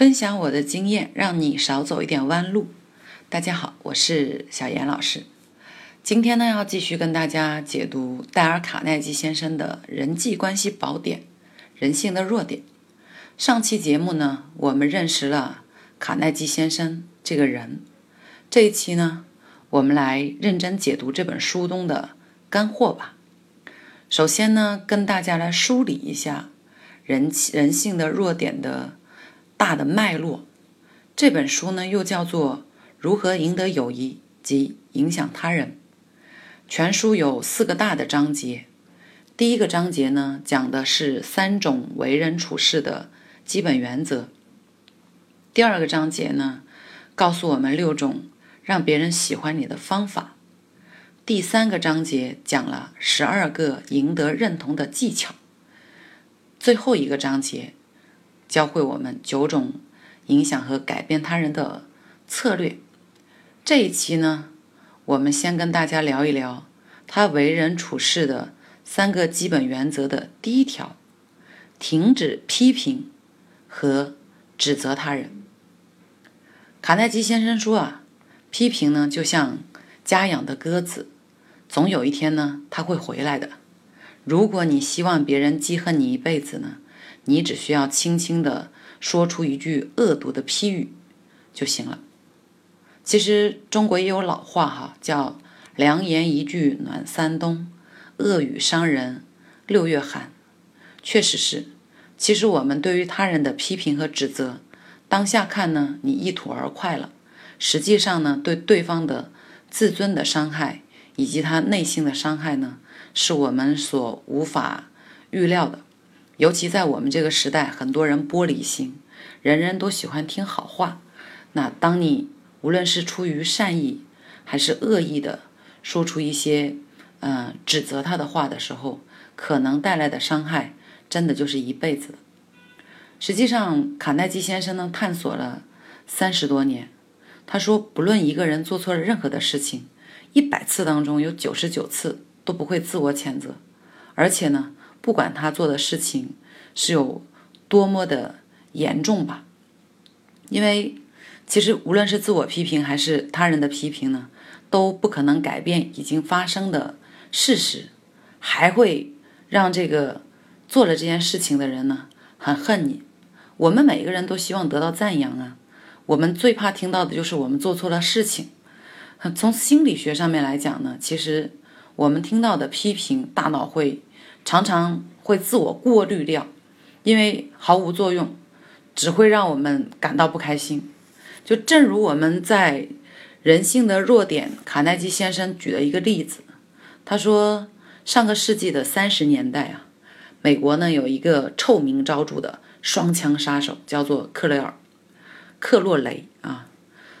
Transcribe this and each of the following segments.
分享我的经验，让你少走一点弯路。大家好，我是小严老师。今天呢，要继续跟大家解读戴尔·卡耐基先生的人际关系宝典《人性的弱点》。上期节目呢，我们认识了卡耐基先生这个人。这一期呢，我们来认真解读这本书中的干货吧。首先呢，跟大家来梳理一下人人性的弱点的大的脉络。这本书呢，又叫做《如何赢得友谊及影响他人》。全书有四个大的章节。第一个章节呢，讲的是三种为人处事的基本原则。第二个章节呢，告诉我们六种让别人喜欢你的方法。第三个章节讲了十二个赢得认同的技巧，最后一个章节教会我们九种影响和改变他人的策略。这一期呢，我们先跟大家聊一聊他为人处事的三个基本原则的第一条：停止批评和指责他人。卡耐基先生说啊，批评呢就像家养的鸽子。总有一天呢，他会回来的。如果你希望别人记恨你一辈子呢，你只需要轻轻地说出一句恶毒的批语就行了。其实中国也有老话哈，叫“良言一句暖三冬，恶语伤人六月寒”。确实是。其实我们对于他人的批评和指责，当下看呢，你一吐而快了；实际上呢，对对方的自尊的伤害。以及他内心的伤害呢，是我们所无法预料的。尤其在我们这个时代，很多人玻璃心，人人都喜欢听好话。那当你无论是出于善意还是恶意的说出一些嗯指责他的话的时候，可能带来的伤害真的就是一辈子的。实际上，卡耐基先生呢探索了三十多年，他说，不论一个人做错了任何的事情。一百次当中有九十九次都不会自我谴责，而且呢，不管他做的事情是有多么的严重吧，因为其实无论是自我批评还是他人的批评呢，都不可能改变已经发生的事实，还会让这个做了这件事情的人呢很恨你。我们每个人都希望得到赞扬啊，我们最怕听到的就是我们做错了事情。从心理学上面来讲呢，其实我们听到的批评，大脑会常常会自我过滤掉，因为毫无作用，只会让我们感到不开心。就正如我们在《人性的弱点》卡耐基先生举的一个例子，他说，上个世纪的三十年代啊，美国呢有一个臭名昭著的双枪杀手，叫做克雷尔·克洛雷啊，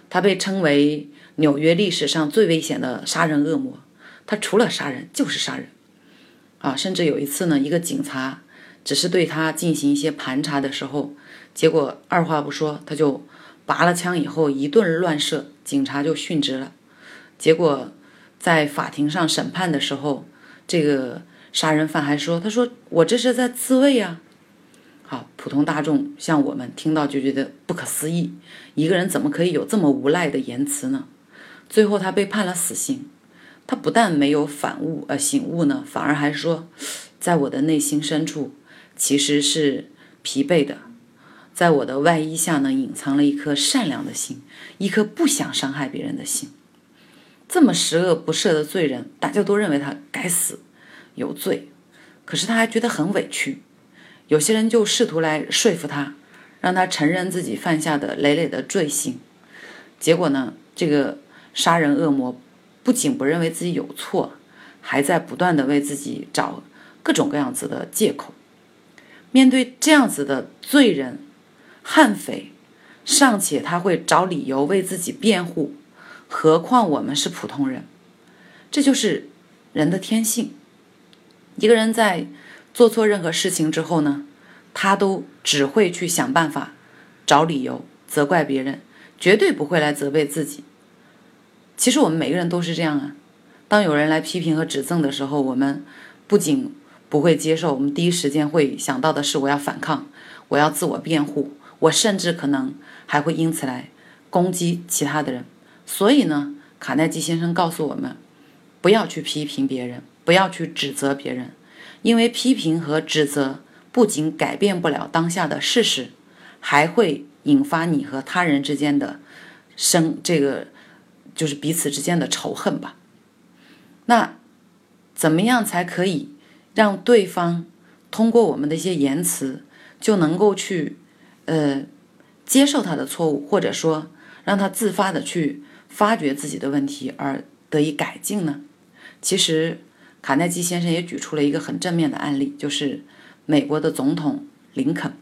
他被称为。纽约历史上最危险的杀人恶魔，他除了杀人就是杀人，啊，甚至有一次呢，一个警察只是对他进行一些盘查的时候，结果二话不说，他就拔了枪以后一顿乱射，警察就殉职了。结果在法庭上审判的时候，这个杀人犯还说：“他说我这是在自卫呀。”好，普通大众像我们听到就觉得不可思议，一个人怎么可以有这么无赖的言辞呢？最后，他被判了死刑。他不但没有反悟，呃，醒悟呢，反而还说，在我的内心深处，其实是疲惫的，在我的外衣下呢，隐藏了一颗善良的心，一颗不想伤害别人的心。这么十恶不赦的罪人，大家都认为他该死，有罪，可是他还觉得很委屈。有些人就试图来说服他，让他承认自己犯下的累累的罪行。结果呢，这个。杀人恶魔不仅不认为自己有错，还在不断的为自己找各种各样子的借口。面对这样子的罪人、悍匪，尚且他会找理由为自己辩护，何况我们是普通人？这就是人的天性。一个人在做错任何事情之后呢，他都只会去想办法找理由责怪别人，绝对不会来责备自己。其实我们每个人都是这样啊。当有人来批评和指正的时候，我们不仅不会接受，我们第一时间会想到的是我要反抗，我要自我辩护，我甚至可能还会因此来攻击其他的人。所以呢，卡耐基先生告诉我们，不要去批评别人，不要去指责别人，因为批评和指责不仅改变不了当下的事实，还会引发你和他人之间的生这个就是彼此之间的仇恨吧。那怎么样才可以让对方通过我们的一些言辞就能够去呃接受他的错误，或者说让他自发的去发掘自己的问题而得以改进呢？其实卡耐基先生也举出了一个很正面的案例，就是美国的总统林肯。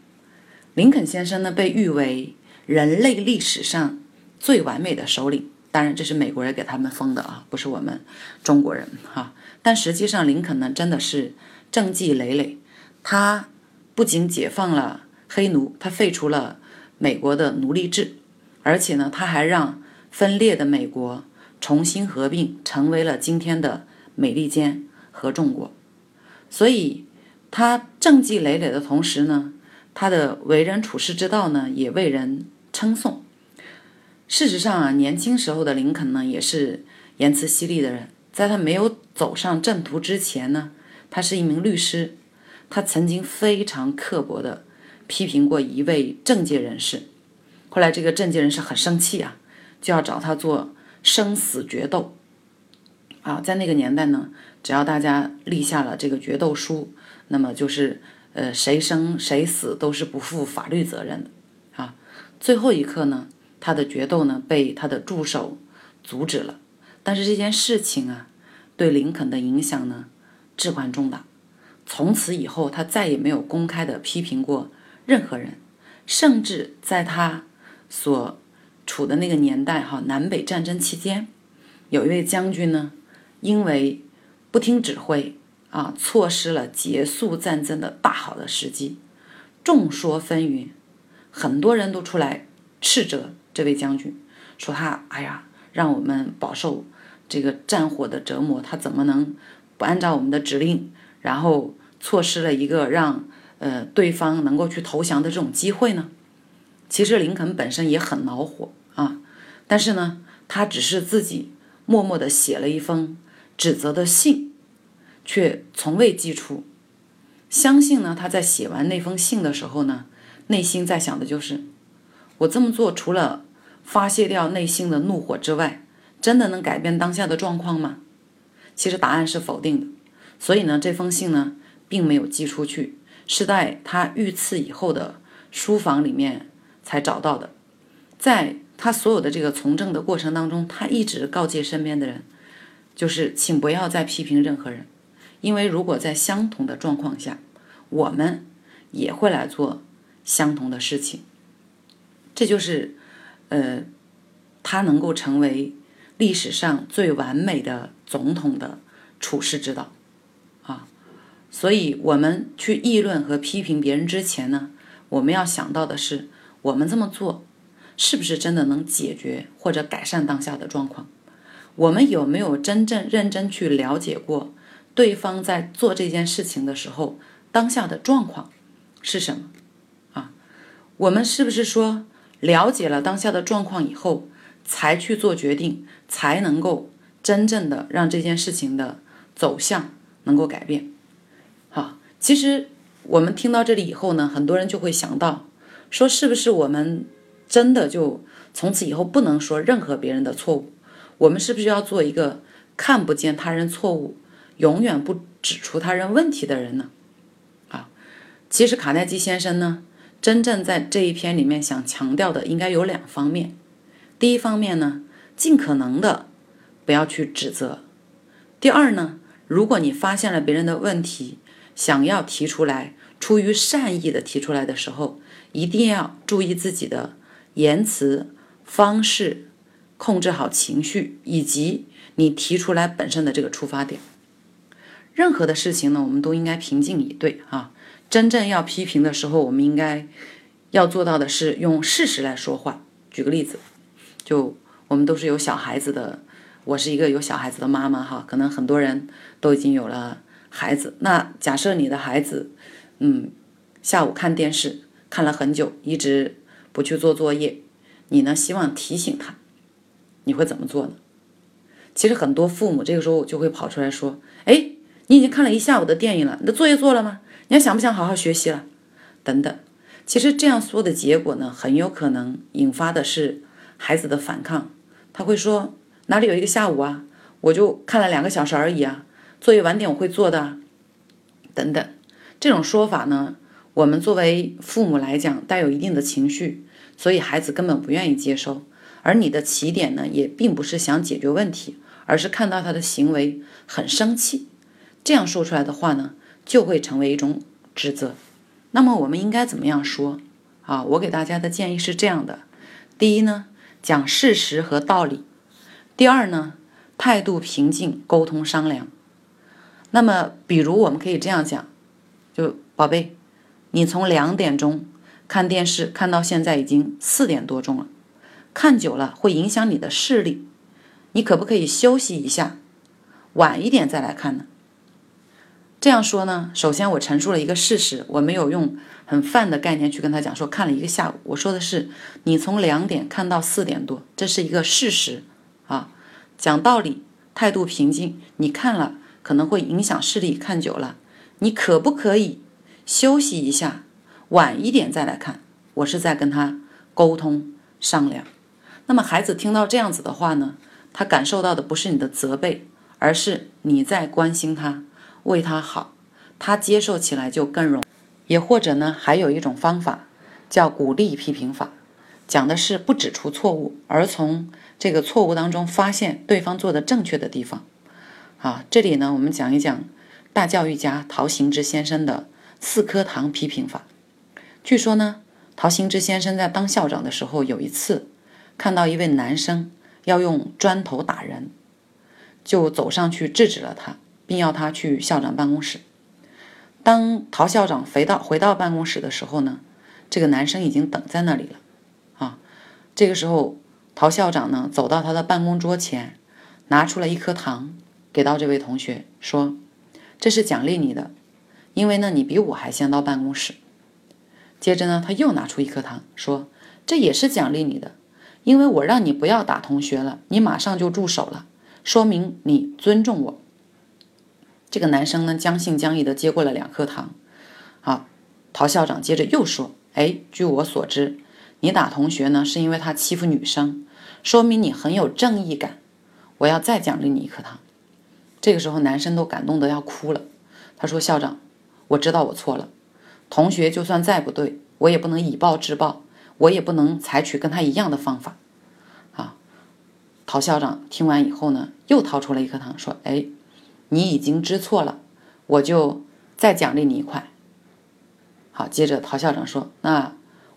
林肯先生呢被誉为人类历史上最完美的首领。当然，这是美国人给他们封的啊，不是我们中国人哈。但实际上，林肯呢真的是政绩累累。他不仅解放了黑奴，他废除了美国的奴隶制，而且呢，他还让分裂的美国重新合并，成为了今天的美利坚合众国。所以，他政绩累累的同时呢，他的为人处事之道呢，也为人称颂。事实上啊，年轻时候的林肯呢，也是言辞犀利的人。在他没有走上正途之前呢，他是一名律师。他曾经非常刻薄的批评过一位政界人士。后来这个政界人士很生气啊，就要找他做生死决斗。啊，在那个年代呢，只要大家立下了这个决斗书，那么就是呃谁生谁死都是不负法律责任的。啊，最后一刻呢。他的决斗呢被他的助手阻止了，但是这件事情啊对林肯的影响呢至关重大。从此以后，他再也没有公开的批评过任何人，甚至在他所处的那个年代哈南北战争期间，有一位将军呢因为不听指挥啊，错失了结束战争的大好的时机，众说纷纭，很多人都出来斥责。这位将军说：“他哎呀，让我们饱受这个战火的折磨，他怎么能不按照我们的指令，然后错失了一个让呃对方能够去投降的这种机会呢？”其实林肯本身也很恼火啊，但是呢，他只是自己默默的写了一封指责的信，却从未寄出。相信呢，他在写完那封信的时候呢，内心在想的就是我这么做除了。发泄掉内心的怒火之外，真的能改变当下的状况吗？其实答案是否定的。所以呢，这封信呢，并没有寄出去，是在他遇刺以后的书房里面才找到的。在他所有的这个从政的过程当中，他一直告诫身边的人，就是请不要再批评任何人，因为如果在相同的状况下，我们也会来做相同的事情。这就是。呃，他能够成为历史上最完美的总统的处世之道啊！所以，我们去议论和批评别人之前呢，我们要想到的是，我们这么做是不是真的能解决或者改善当下的状况？我们有没有真正认真去了解过对方在做这件事情的时候当下的状况是什么？啊，我们是不是说？了解了当下的状况以后，才去做决定，才能够真正的让这件事情的走向能够改变。好，其实我们听到这里以后呢，很多人就会想到，说是不是我们真的就从此以后不能说任何别人的错误？我们是不是要做一个看不见他人错误，永远不指出他人问题的人呢？啊，其实卡耐基先生呢。真正在这一篇里面想强调的应该有两方面。第一方面呢，尽可能的不要去指责；第二呢，如果你发现了别人的问题，想要提出来，出于善意的提出来的时候，一定要注意自己的言辞方式，控制好情绪，以及你提出来本身的这个出发点。任何的事情呢，我们都应该平静以对啊。真正要批评的时候，我们应该要做到的是用事实来说话。举个例子，就我们都是有小孩子的，我是一个有小孩子的妈妈哈，可能很多人都已经有了孩子。那假设你的孩子，嗯，下午看电视看了很久，一直不去做作业，你呢希望提醒他，你会怎么做呢？其实很多父母这个时候就会跑出来说：“哎，你已经看了一下午的电影了，你的作业做了吗？你还想不想好好学习了？”等等。其实这样说的结果呢，很有可能引发的是孩子的反抗。他会说：“哪里有一个下午啊？我就看了两个小时而已啊！作业晚点我会做的。”等等。这种说法呢，我们作为父母来讲，带有一定的情绪，所以孩子根本不愿意接收。而你的起点呢，也并不是想解决问题，而是看到他的行为很生气。这样说出来的话呢，就会成为一种指责。那么我们应该怎么样说啊？我给大家的建议是这样的：第一呢，讲事实和道理；第二呢，态度平静，沟通商量。那么，比如我们可以这样讲，就宝贝，你从两点钟看电视看到现在已经四点多钟了，看久了会影响你的视力，你可不可以休息一下，晚一点再来看呢？这样说呢，首先我陈述了一个事实，我没有用很泛的概念去跟他讲说看了一个下午。我说的是你从两点看到四点多，这是一个事实啊。讲道理，态度平静。你看了可能会影响视力，看久了，你可不可以休息一下，晚一点再来看？我是在跟他沟通商量。那么孩子听到这样子的话呢，他感受到的不是你的责备，而是你在关心他。为他好，他接受起来就更容。也或者呢，还有一种方法叫鼓励批评法，讲的是不指出错误，而从这个错误当中发现对方做的正确的地方。啊，这里呢，我们讲一讲大教育家陶行知先生的四颗糖批评法。据说呢，陶行知先生在当校长的时候，有一次看到一位男生要用砖头打人，就走上去制止了他。并要他去校长办公室。当陶校长回到回到办公室的时候呢，这个男生已经等在那里了。啊，这个时候陶校长呢走到他的办公桌前，拿出了一颗糖给到这位同学，说：“这是奖励你的，因为呢你比我还先到办公室。”接着呢他又拿出一颗糖，说：“这也是奖励你的，因为我让你不要打同学了，你马上就住手了，说明你尊重我。”这个男生呢，将信将疑的接过了两颗糖。好，陶校长接着又说：“哎，据我所知，你打同学呢，是因为他欺负女生，说明你很有正义感。我要再奖励你一颗糖。”这个时候，男生都感动得要哭了。他说：“校长，我知道我错了。同学就算再不对，我也不能以暴制暴，我也不能采取跟他一样的方法。”啊，陶校长听完以后呢，又掏出了一颗糖，说：“哎。”你已经知错了，我就再奖励你一块。好，接着陶校长说：“那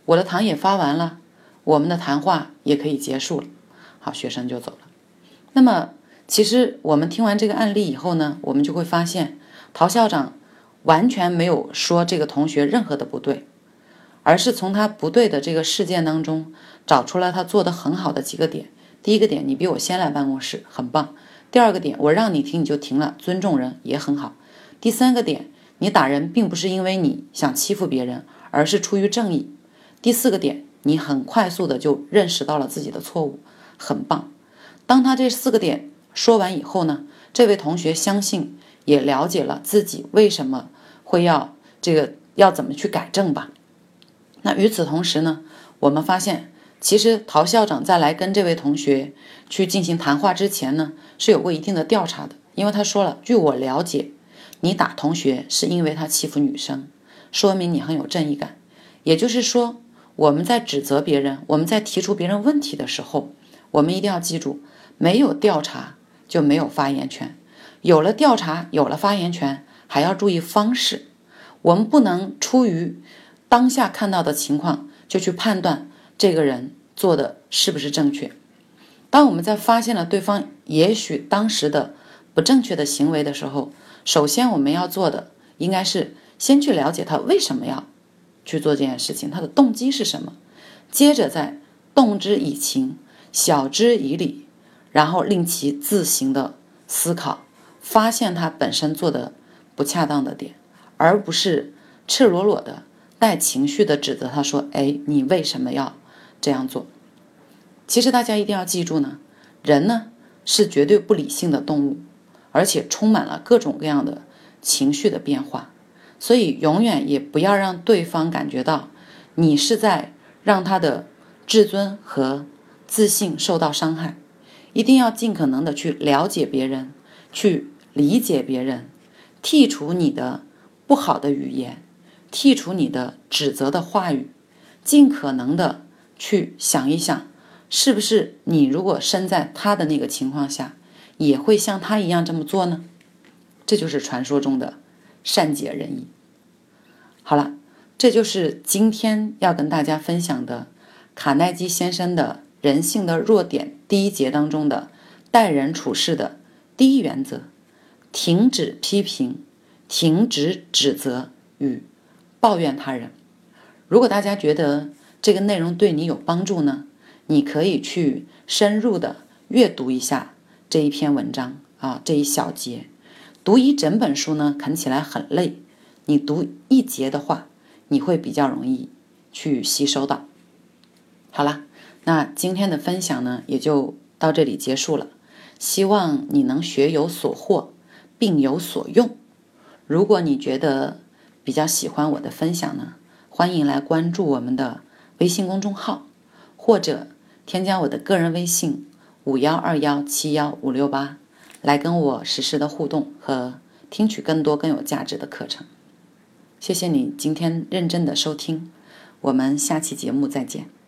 我的糖也发完了，我们的谈话也可以结束了。”好，学生就走了。那么，其实我们听完这个案例以后呢，我们就会发现，陶校长完全没有说这个同学任何的不对，而是从他不对的这个事件当中找出了他做的很好的几个点。第一个点，你比我先来办公室，很棒。第二个点，我让你停你就停了，尊重人也很好。第三个点，你打人并不是因为你想欺负别人，而是出于正义。第四个点，你很快速的就认识到了自己的错误，很棒。当他这四个点说完以后呢，这位同学相信也了解了自己为什么会要这个要怎么去改正吧。那与此同时呢，我们发现。其实陶校长在来跟这位同学去进行谈话之前呢，是有过一定的调查的。因为他说了，据我了解，你打同学是因为他欺负女生，说明你很有正义感。也就是说，我们在指责别人，我们在提出别人问题的时候，我们一定要记住，没有调查就没有发言权，有了调查，有了发言权，还要注意方式。我们不能出于当下看到的情况就去判断。这个人做的是不是正确？当我们在发现了对方也许当时的不正确的行为的时候，首先我们要做的应该是先去了解他为什么要去做这件事情，他的动机是什么，接着再动之以情，晓之以理，然后令其自行的思考，发现他本身做的不恰当的点，而不是赤裸裸的带情绪的指责他说：“哎，你为什么要？”这样做。其实大家一定要记住呢，人呢是绝对不理性的动物，而且充满了各种各样的情绪的变化，所以永远也不要让对方感觉到你是在让他的自尊和自信受到伤害。一定要尽可能的去了解别人，去理解别人，剔除你的不好的语言，剔除你的指责的话语，尽可能的去想一想，是不是你如果身在他的那个情况下，也会像他一样这么做呢？这就是传说中的善解人意。好了，这就是今天要跟大家分享的卡耐基先生的。人性的弱点第一节当中的待人处事的第一原则：停止批评，停止指责与抱怨他人。如果大家觉得这个内容对你有帮助呢，你可以去深入的阅读一下这一篇文章啊，这一小节。读一整本书呢，啃起来很累，你读一节的话，你会比较容易去吸收到。好了。那今天的分享呢，也就到这里结束了。希望你能学有所获，并有所用。如果你觉得比较喜欢我的分享呢，欢迎来关注我们的微信公众号，或者添加我的个人微信五幺二幺七幺五六八，来跟我实时的互动和听取更多更有价值的课程。谢谢你今天认真的收听，我们下期节目再见。